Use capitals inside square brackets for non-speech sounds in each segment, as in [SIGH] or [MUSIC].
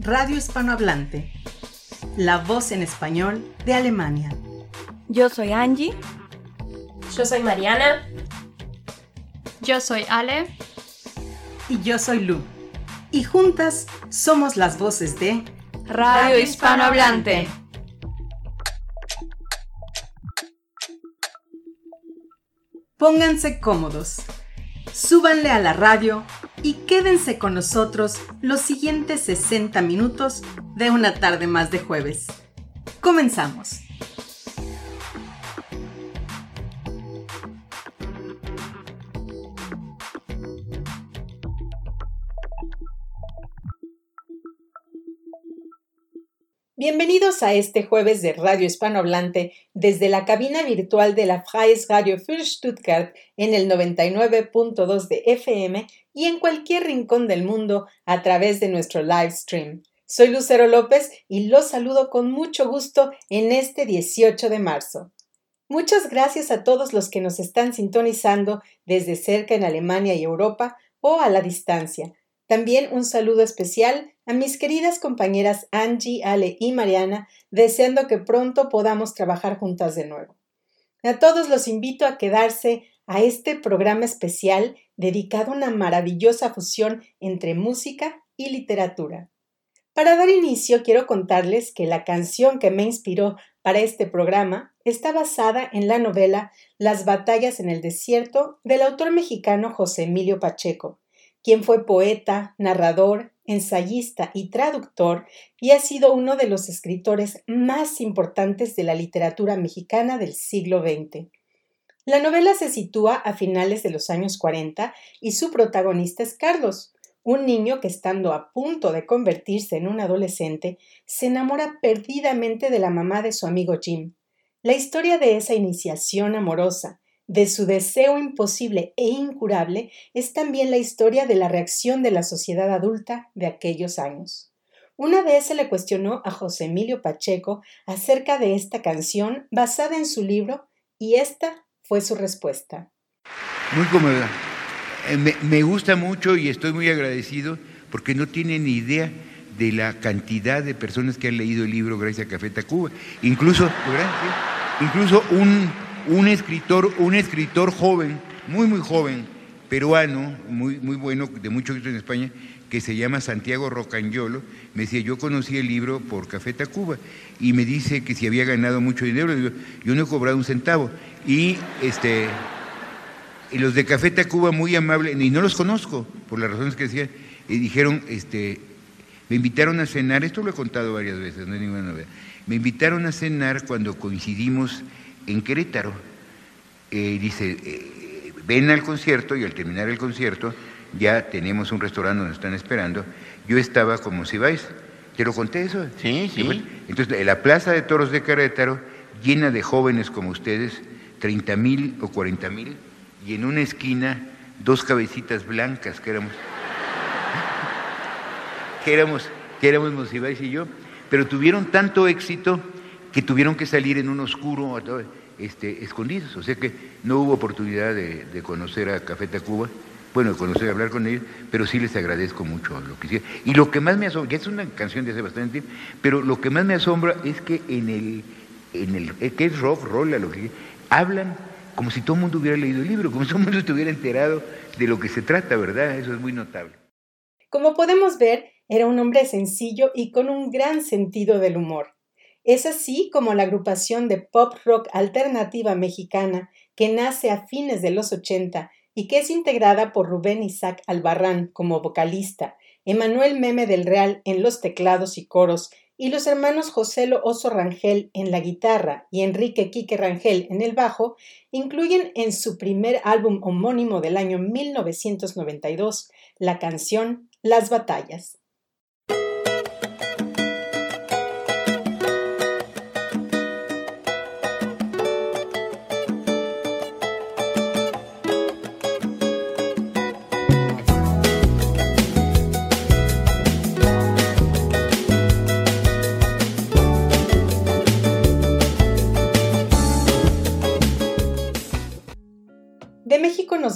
Radio Hispanohablante, la voz en español de Alemania. Yo soy Angie. Yo soy Mariana. Yo soy Ale. Y yo soy Lu. Y juntas somos las voces de Radio Hispanohablante. Pónganse cómodos, súbanle a la radio y quédense con nosotros los siguientes 60 minutos de una tarde más de jueves. Comenzamos. Bienvenidos a este jueves de Radio Hispanohablante desde la cabina virtual de la Freies Radio für Stuttgart en el 99.2 de FM y en cualquier rincón del mundo a través de nuestro live stream. Soy Lucero López y los saludo con mucho gusto en este 18 de marzo. Muchas gracias a todos los que nos están sintonizando desde cerca en Alemania y Europa o a la distancia. También un saludo especial a mis queridas compañeras Angie, Ale y Mariana, deseando que pronto podamos trabajar juntas de nuevo. A todos los invito a quedarse a este programa especial dedicado a una maravillosa fusión entre música y literatura. Para dar inicio, quiero contarles que la canción que me inspiró para este programa está basada en la novela Las batallas en el desierto del autor mexicano José Emilio Pacheco, quien fue poeta, narrador, ensayista y traductor y ha sido uno de los escritores más importantes de la literatura mexicana del siglo XX. La novela se sitúa a finales de los años 40 y su protagonista es Carlos, un niño que estando a punto de convertirse en un adolescente, se enamora perdidamente de la mamá de su amigo Jim. La historia de esa iniciación amorosa, de su deseo imposible e incurable es también la historia de la reacción de la sociedad adulta de aquellos años. Una vez se le cuestionó a José Emilio Pacheco acerca de esta canción basada en su libro y esta fue su respuesta. Muy cómoda. Eh, me, gusta mucho y estoy muy agradecido porque no tienen idea de la cantidad de personas que han leído el libro gracias a Café Tacuba. Incluso, incluso un un escritor, un escritor joven, muy, muy joven, peruano, muy, muy bueno, de mucho éxito en España, que se llama Santiago Rocagnolo, me decía, yo conocí el libro por Café Tacuba, y me dice que si había ganado mucho dinero, yo no he cobrado un centavo. Y este y los de Café Tacuba muy amables, y no los conozco, por las razones que decía, y dijeron, este, me invitaron a cenar, esto lo he contado varias veces, no hay ninguna novedad, me invitaron a cenar cuando coincidimos en Querétaro. Eh, dice, eh, ven al concierto y al terminar el concierto ya tenemos un restaurante donde están esperando. Yo estaba como si vais. ¿Te lo conté eso? Sí, sí. Entonces, la plaza de toros de Querétaro, llena de jóvenes como ustedes, 30 mil o 40 mil, y en una esquina, dos cabecitas blancas que éramos. [LAUGHS] que éramos, que éramos Monsiváis y yo, pero tuvieron tanto éxito que tuvieron que salir en un oscuro este, escondidos, o sea que no hubo oportunidad de, conocer a Café Tacuba, bueno, de conocer, hablar con ellos, pero sí les agradezco mucho lo que hicieron. Y lo que más me asombra, ya es una canción de hace bastante tiempo, pero lo que más me asombra es que en el, en el eh, que es rock, rolla, lo que hablan como si todo el mundo hubiera leído el libro, como si todo el mundo estuviera enterado de lo que se trata, ¿verdad? Eso es muy notable. Como podemos ver, era un hombre sencillo y con un gran sentido del humor. Es así como la agrupación de pop rock alternativa mexicana, que nace a fines de los 80 y que es integrada por Rubén Isaac Albarrán como vocalista, Emanuel Meme del Real en los teclados y coros, y los hermanos Joselo Oso Rangel en la guitarra y Enrique Quique Rangel en el bajo, incluyen en su primer álbum homónimo del año 1992 la canción Las Batallas.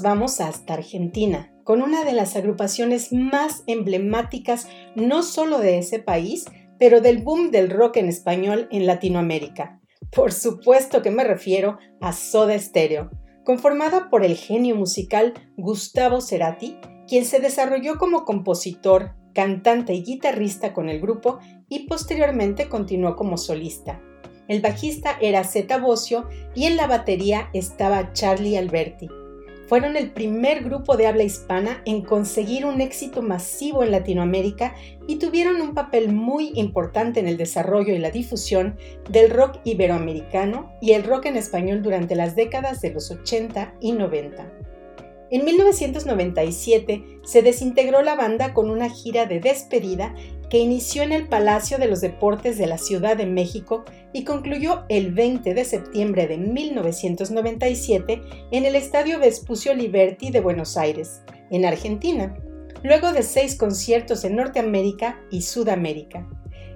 Vamos hasta Argentina, con una de las agrupaciones más emblemáticas no solo de ese país, pero del boom del rock en español en Latinoamérica. Por supuesto que me refiero a Soda Stereo, conformada por el genio musical Gustavo Cerati, quien se desarrolló como compositor, cantante y guitarrista con el grupo y posteriormente continuó como solista. El bajista era Zeta Bocio y en la batería estaba Charlie Alberti. Fueron el primer grupo de habla hispana en conseguir un éxito masivo en Latinoamérica y tuvieron un papel muy importante en el desarrollo y la difusión del rock iberoamericano y el rock en español durante las décadas de los 80 y 90. En 1997 se desintegró la banda con una gira de despedida que inició en el Palacio de los Deportes de la Ciudad de México y concluyó el 20 de septiembre de 1997 en el Estadio Vespucio Liberty de Buenos Aires, en Argentina, luego de seis conciertos en Norteamérica y Sudamérica.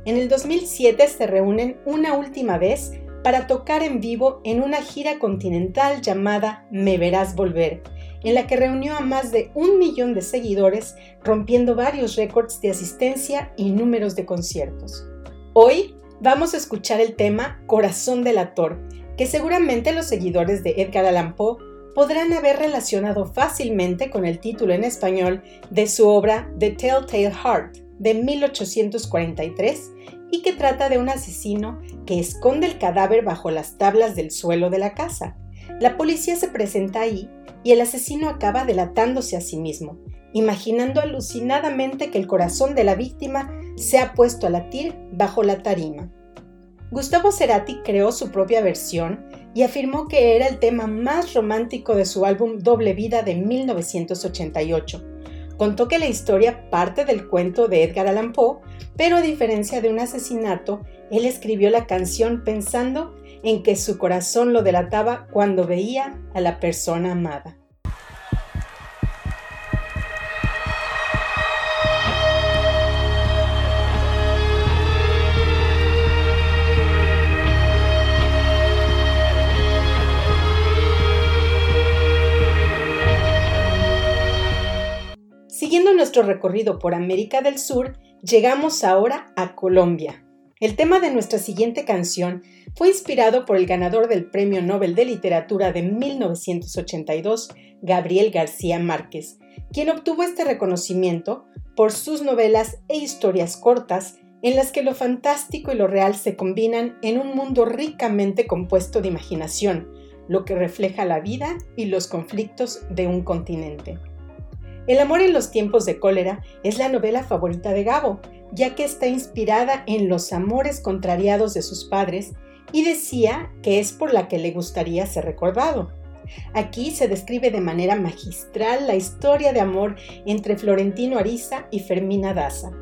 En el 2007 se reúnen una última vez para tocar en vivo en una gira continental llamada Me Verás Volver, en la que reunió a más de un millón de seguidores, rompiendo varios récords de asistencia y números de conciertos. Hoy vamos a escuchar el tema Corazón del Actor, que seguramente los seguidores de Edgar Allan Poe podrán haber relacionado fácilmente con el título en español de su obra The Telltale Heart de 1843 y que trata de un asesino que esconde el cadáver bajo las tablas del suelo de la casa. La policía se presenta ahí y el asesino acaba delatándose a sí mismo, imaginando alucinadamente que el corazón de la víctima se ha puesto a latir bajo la tarima. Gustavo Cerati creó su propia versión y afirmó que era el tema más romántico de su álbum Doble Vida de 1988. Contó que la historia parte del cuento de Edgar Allan Poe, pero a diferencia de un asesinato, él escribió la canción pensando en que su corazón lo delataba cuando veía a la persona amada. Siguiendo nuestro recorrido por América del Sur, llegamos ahora a Colombia. El tema de nuestra siguiente canción fue inspirado por el ganador del Premio Nobel de Literatura de 1982, Gabriel García Márquez, quien obtuvo este reconocimiento por sus novelas e historias cortas en las que lo fantástico y lo real se combinan en un mundo ricamente compuesto de imaginación, lo que refleja la vida y los conflictos de un continente. El amor en los tiempos de cólera es la novela favorita de Gabo, ya que está inspirada en los amores contrariados de sus padres y decía que es por la que le gustaría ser recordado. Aquí se describe de manera magistral la historia de amor entre Florentino Ariza y Fermina Daza.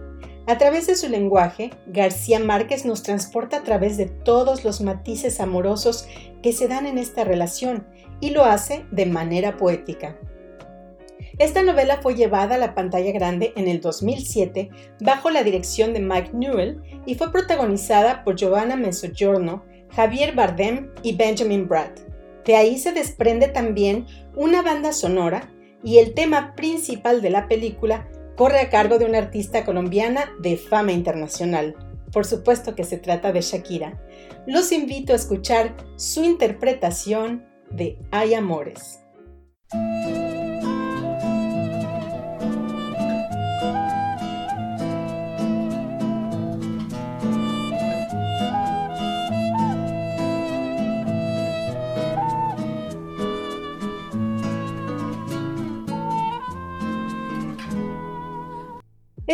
A través de su lenguaje, García Márquez nos transporta a través de todos los matices amorosos que se dan en esta relación y lo hace de manera poética. Esta novela fue llevada a la pantalla grande en el 2007 bajo la dirección de Mike Newell y fue protagonizada por Giovanna Mezzogiorno, Javier Bardem y Benjamin Bratt. De ahí se desprende también una banda sonora y el tema principal de la película corre a cargo de una artista colombiana de fama internacional. Por supuesto que se trata de Shakira. Los invito a escuchar su interpretación de Hay Amores.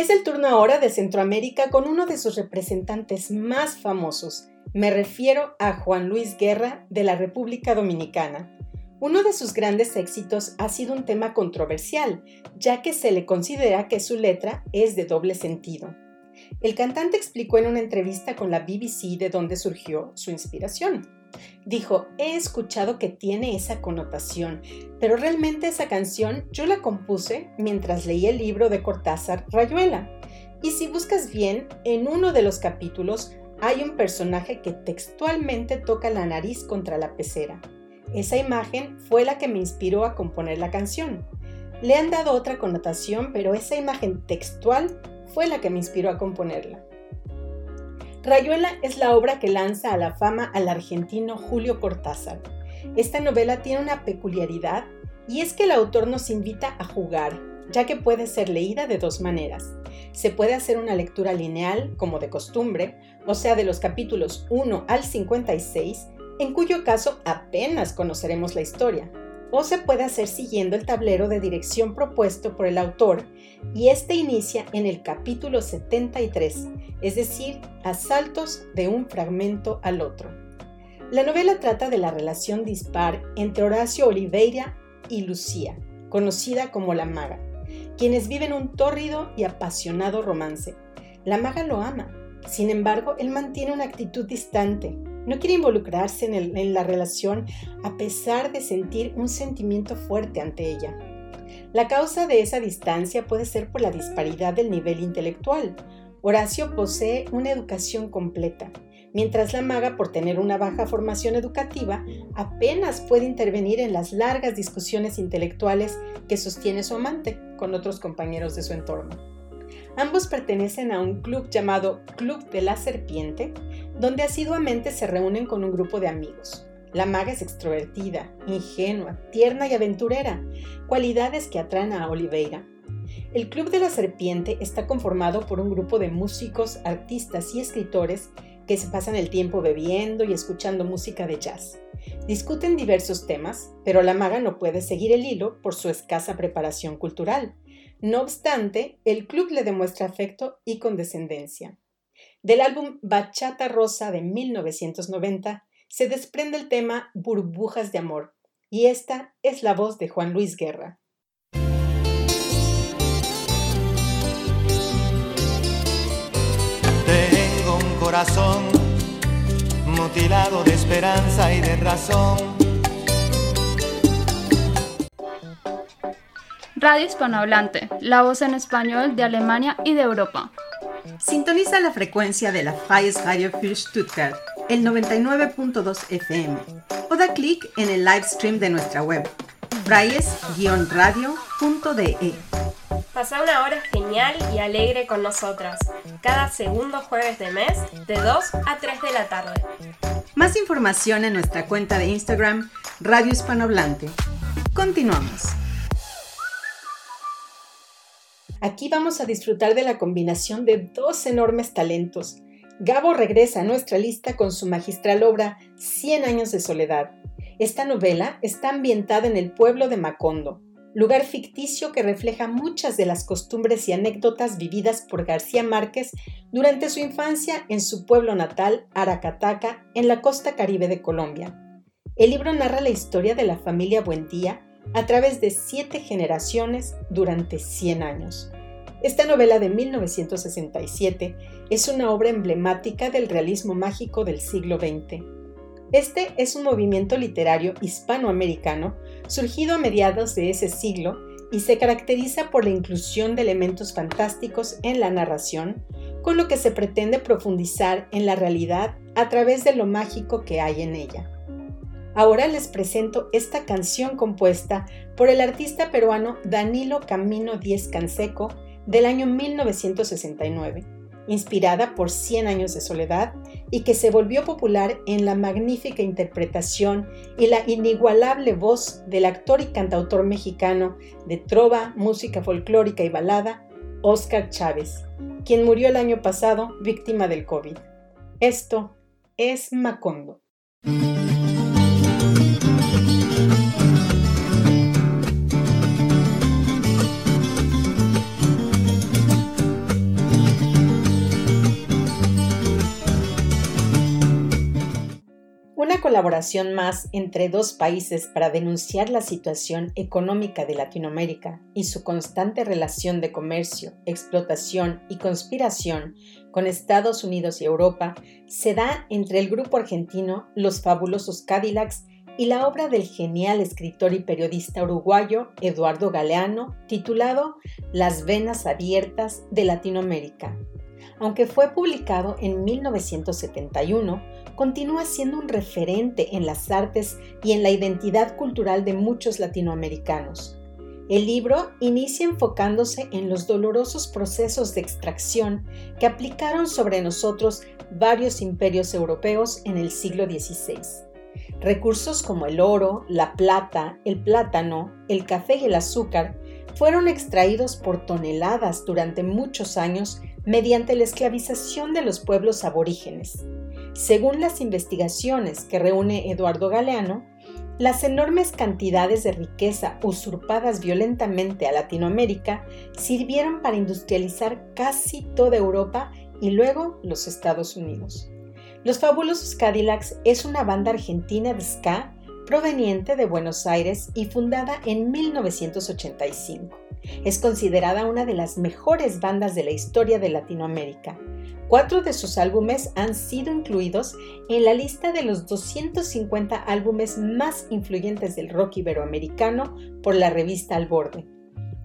Es el turno ahora de Centroamérica con uno de sus representantes más famosos. Me refiero a Juan Luis Guerra de la República Dominicana. Uno de sus grandes éxitos ha sido un tema controversial, ya que se le considera que su letra es de doble sentido. El cantante explicó en una entrevista con la BBC de dónde surgió su inspiración. Dijo, he escuchado que tiene esa connotación, pero realmente esa canción yo la compuse mientras leía el libro de Cortázar, Rayuela. Y si buscas bien, en uno de los capítulos hay un personaje que textualmente toca la nariz contra la pecera. Esa imagen fue la que me inspiró a componer la canción. Le han dado otra connotación, pero esa imagen textual fue la que me inspiró a componerla. Rayuela es la obra que lanza a la fama al argentino Julio Cortázar. Esta novela tiene una peculiaridad y es que el autor nos invita a jugar, ya que puede ser leída de dos maneras. Se puede hacer una lectura lineal, como de costumbre, o sea, de los capítulos 1 al 56, en cuyo caso apenas conoceremos la historia, o se puede hacer siguiendo el tablero de dirección propuesto por el autor, y este inicia en el capítulo 73, es decir, a saltos de un fragmento al otro. La novela trata de la relación dispar entre Horacio Oliveira y Lucía, conocida como la maga, quienes viven un tórrido y apasionado romance. La maga lo ama, sin embargo, él mantiene una actitud distante, no quiere involucrarse en, la relación a pesar de sentir un sentimiento fuerte ante ella. La causa de esa distancia puede ser por la disparidad del nivel intelectual. Horacio posee una educación completa, mientras la maga, por tener una baja formación educativa, apenas puede intervenir en las largas discusiones intelectuales que sostiene su amante con otros compañeros de su entorno. Ambos pertenecen a un club llamado Club de la Serpiente, donde asiduamente se reúnen con un grupo de amigos. La maga es extrovertida, ingenua, tierna y aventurera, cualidades que atraen a Oliveira. El Club de la Serpiente está conformado por un grupo de músicos, artistas y escritores que se pasan el tiempo bebiendo y escuchando música de jazz. Discuten diversos temas, pero la maga no puede seguir el hilo por su escasa preparación cultural. No obstante, el club le demuestra afecto y condescendencia. Del álbum Bachata Rosa de 1990 se desprende el tema Burbujas de Amor, y esta es la voz de Juan Luis Guerra. Tengo un corazón mutilado de esperanza y de razón Radio Hispanohablante, la voz en español de Alemania y de Europa. Sintoniza la frecuencia de la Freies Radio für Stuttgart, el 99.2 FM, o da clic en el live stream de nuestra web, freies-radio.de. Pasa una hora genial y alegre con nosotras, cada segundo jueves de mes, de 2 a 3 de la tarde. Más información en nuestra cuenta de Instagram, Radio Hispanohablante. Continuamos. Aquí vamos a disfrutar de la combinación de dos enormes talentos. Gabo regresa a nuestra lista con su magistral obra Cien años de soledad. Esta novela está ambientada en el pueblo de Macondo, lugar ficticio que refleja muchas de las costumbres y anécdotas vividas por García Márquez durante su infancia en su pueblo natal, Aracataca, en la costa caribe de Colombia. El libro narra la historia de la familia Buendía a través de siete generaciones durante 100 años. Esta novela de 1967 es una obra emblemática del realismo mágico del siglo XX. Este es un movimiento literario hispanoamericano surgido a mediados de ese siglo y se caracteriza por la inclusión de elementos fantásticos en la narración, con lo que se pretende profundizar en la realidad a través de lo mágico que hay en ella. Ahora les presento esta canción compuesta por el artista peruano Danilo Camino Díez Canseco del año 1969, inspirada por Cien años de soledad y que se volvió popular en la magnífica interpretación y la inigualable voz del actor y cantautor mexicano de trova, música folclórica y balada, Oscar Chávez, quien murió el año pasado víctima del COVID. Esto es Macondo. Colaboración más entre dos países para denunciar la situación económica de Latinoamérica y su constante relación de comercio, explotación y conspiración con Estados Unidos y Europa se da entre el grupo argentino Los Fabulosos Cadillacs y la obra del genial escritor y periodista uruguayo Eduardo Galeano titulado Las Venas Abiertas de Latinoamérica. Aunque fue publicado en 1971, continúa siendo un referente en las artes y en la identidad cultural de muchos latinoamericanos. El libro inicia enfocándose en los dolorosos procesos de extracción que aplicaron sobre nosotros varios imperios europeos en el siglo XVI. Recursos como el oro, la plata, el plátano, el café y el azúcar fueron extraídos por toneladas durante muchos años mediante la esclavización de los pueblos aborígenes. Según las investigaciones que reúne Eduardo Galeano, las enormes cantidades de riqueza usurpadas violentamente a Latinoamérica sirvieron para industrializar casi toda Europa y luego los Estados Unidos. Los Fabulosos Cadillacs es una banda argentina de ska proveniente de Buenos Aires y fundada en 1985. Es considerada una de las mejores bandas de la historia de Latinoamérica. Cuatro de sus álbumes han sido incluidos en la lista de los 250 álbumes más influyentes del rock iberoamericano por la revista Al Borde.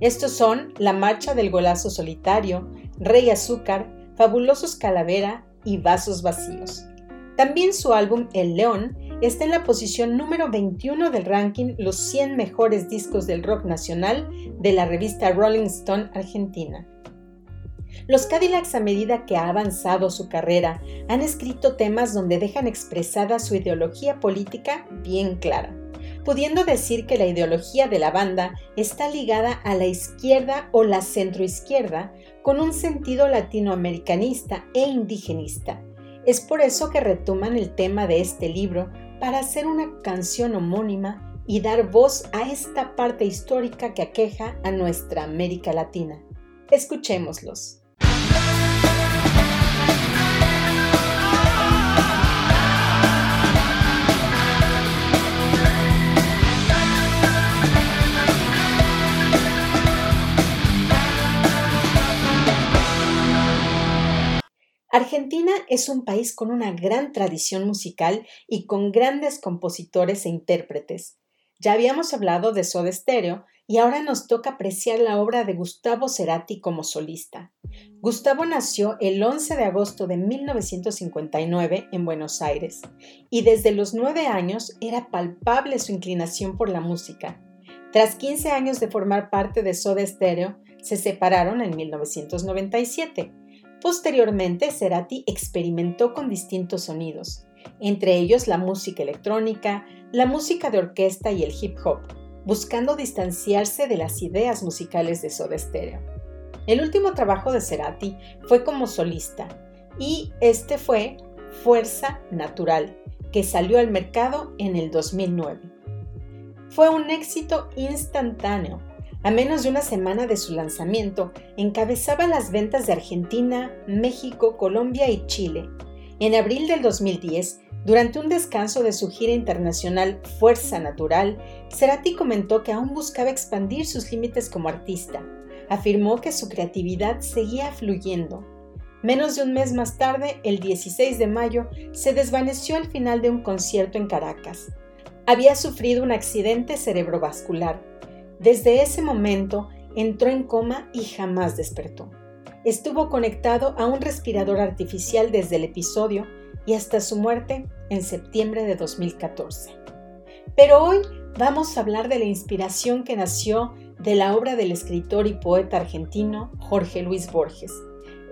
Estos son La Marcha del Golazo Solitario, Rey Azúcar, Fabulosos Calavera y Vasos Vacíos. También su álbum El León está en la posición número 21 del ranking Los 100 mejores discos del rock nacional de la revista Rolling Stone Argentina. Los Cadillacs a medida que ha avanzado su carrera han escrito temas donde dejan expresada su ideología política bien clara, pudiendo decir que la ideología de la banda está ligada a la izquierda o la centroizquierda con un sentido latinoamericanista e indigenista. Es por eso que retoman el tema de este libro para hacer una canción homónima y dar voz a esta parte histórica que aqueja a nuestra América Latina. Escuchémoslos. Argentina es un país con una gran tradición musical y con grandes compositores e intérpretes. Ya habíamos hablado de Soda Stereo y ahora nos toca apreciar la obra de Gustavo Cerati como solista. Gustavo nació el 11 de agosto de 1959 en Buenos Aires y desde los nueve años era palpable su inclinación por la música. Tras 15 años de formar parte de Soda Stereo, se separaron en 1997 Posteriormente, Cerati experimentó con distintos sonidos, entre ellos la música electrónica, la música de orquesta y el hip hop, buscando distanciarse de las ideas musicales de Soda Stereo. El último trabajo de Cerati fue como solista y este fue Fuerza Natural, que salió al mercado en el 2009. Fue un éxito instantáneo a menos de una semana de su lanzamiento, encabezaba las ventas de Argentina, México, Colombia y Chile. En abril del 2010, durante un descanso de su gira internacional Fuerza Natural, Cerati comentó que aún buscaba expandir sus límites como artista. Afirmó que su creatividad seguía fluyendo. Menos de un mes más tarde, el 16 de mayo, se desvaneció al final de un concierto en Caracas. Había sufrido un accidente cerebrovascular desde ese momento entró en coma y jamás despertó. Estuvo conectado a un respirador artificial desde el episodio y hasta su muerte en septiembre de 2014. Pero hoy vamos a hablar de la inspiración que nació de la obra del escritor y poeta argentino Jorge Luis Borges,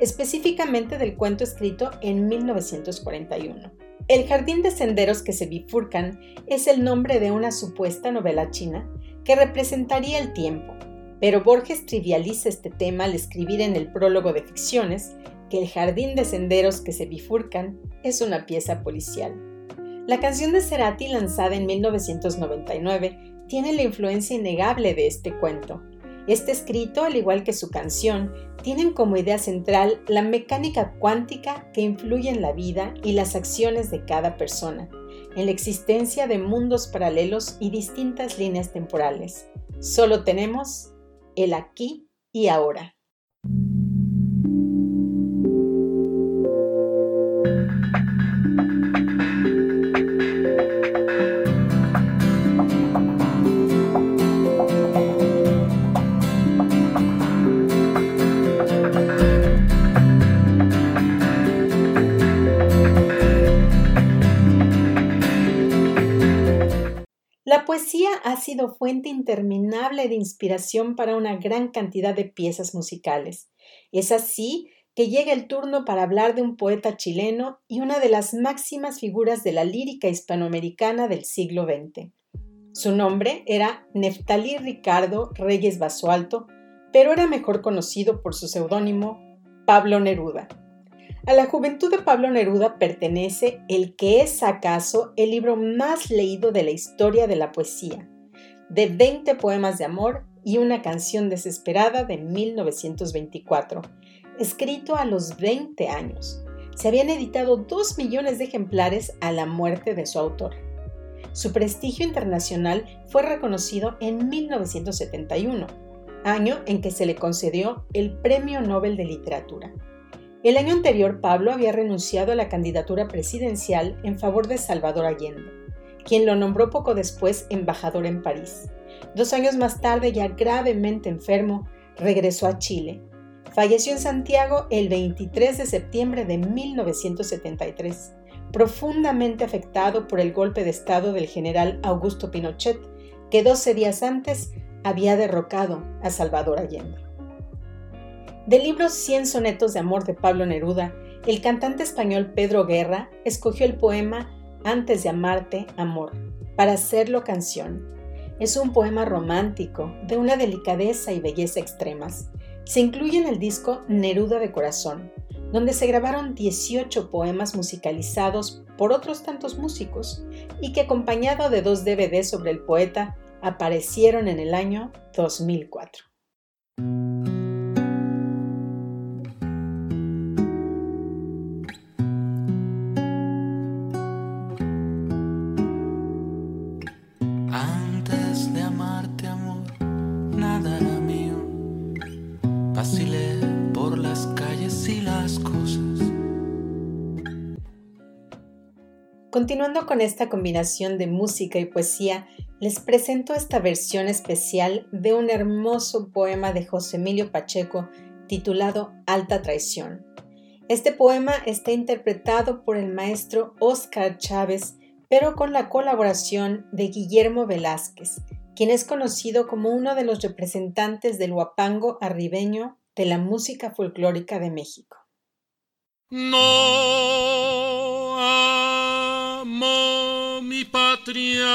específicamente del cuento escrito en 1941. El jardín de senderos que se bifurcan es el nombre de una supuesta novela china que representaría el tiempo, pero Borges trivializa este tema al escribir en el prólogo de Ficciones que el jardín de senderos que se bifurcan es una pieza policial. La canción de Cerati lanzada en 1999 tiene la influencia innegable de este cuento. Este escrito, al igual que su canción, tienen como idea central la mecánica cuántica que influye en la vida y las acciones de cada persona, en la existencia de mundos paralelos y distintas líneas temporales. Solo tenemos el aquí y ahora. Fuente interminable de inspiración para una gran cantidad de piezas musicales. Es así que llega el turno para hablar de un poeta chileno y una de las máximas figuras de la lírica hispanoamericana del siglo XX. Su nombre era Neftalí Ricardo Reyes Basualto, pero era mejor conocido por su seudónimo Pablo Neruda. A la juventud de Pablo Neruda pertenece el que es acaso el libro más leído de la historia de la poesía, de 20 poemas de amor y una canción desesperada de 1924, escrito a los 20 años. Se habían editado 2 millones de ejemplares a la muerte de su autor. Su prestigio internacional fue reconocido en 1971, año en que se le concedió el Premio Nobel de Literatura. El año anterior, Pablo había renunciado a la candidatura presidencial en favor de Salvador Allende, quien lo nombró poco después embajador en París. Dos años más tarde, ya gravemente enfermo, regresó a Chile, Falleció en Santiago el 23 de septiembre de 1973, profundamente afectado por el golpe de Estado del general Augusto Pinochet, que 12 días antes había derrocado a Salvador Allende. Del libro Cien sonetos de amor de Pablo Neruda, el cantante español Pedro Guerra escogió el poema Antes de amarte, amor, para hacerlo canción. Es un poema romántico, de una delicadeza y belleza extremas, se incluye en el disco Neruda de Corazón, donde se grabaron 18 poemas musicalizados por otros tantos músicos y que acompañado de dos DVDs sobre el poeta aparecieron en el año 2004. Continuando con esta combinación de música y poesía, les presento esta versión especial de un hermoso poema de José Emilio Pacheco titulado Alta Traición. Este poema está interpretado por el maestro Oscar Chávez, pero con la colaboración de Guillermo Velázquez, quien es conocido como uno de los representantes del huapango arribeño de la música folclórica de México. No amo mi patria.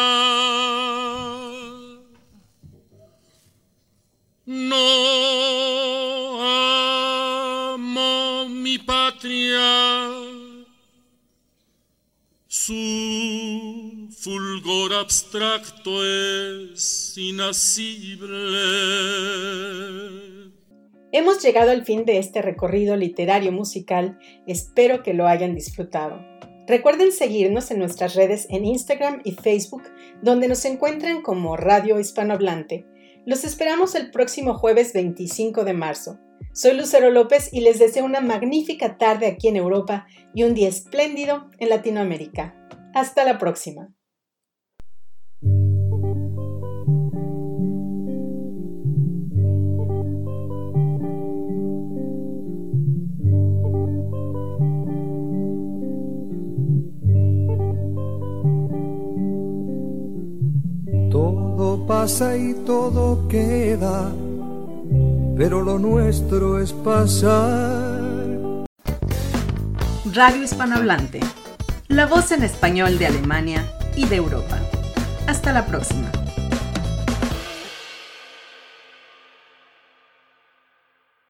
No amo mi patria. Su fulgor abstracto es inasible. Hemos llegado al fin de este recorrido literario musical, espero que lo hayan disfrutado. Recuerden seguirnos en nuestras redes en Instagram y Facebook, donde nos encuentran como Radio Hispanohablante. Los esperamos el próximo jueves 25 de marzo. Soy Lucero López y les deseo una magnífica tarde aquí en Europa y un día espléndido en Latinoamérica. Hasta la próxima. Pasa y todo queda, pero lo nuestro es pasar. Radio Hispanohablante, la voz en español de Alemania y de Europa. Hasta la próxima.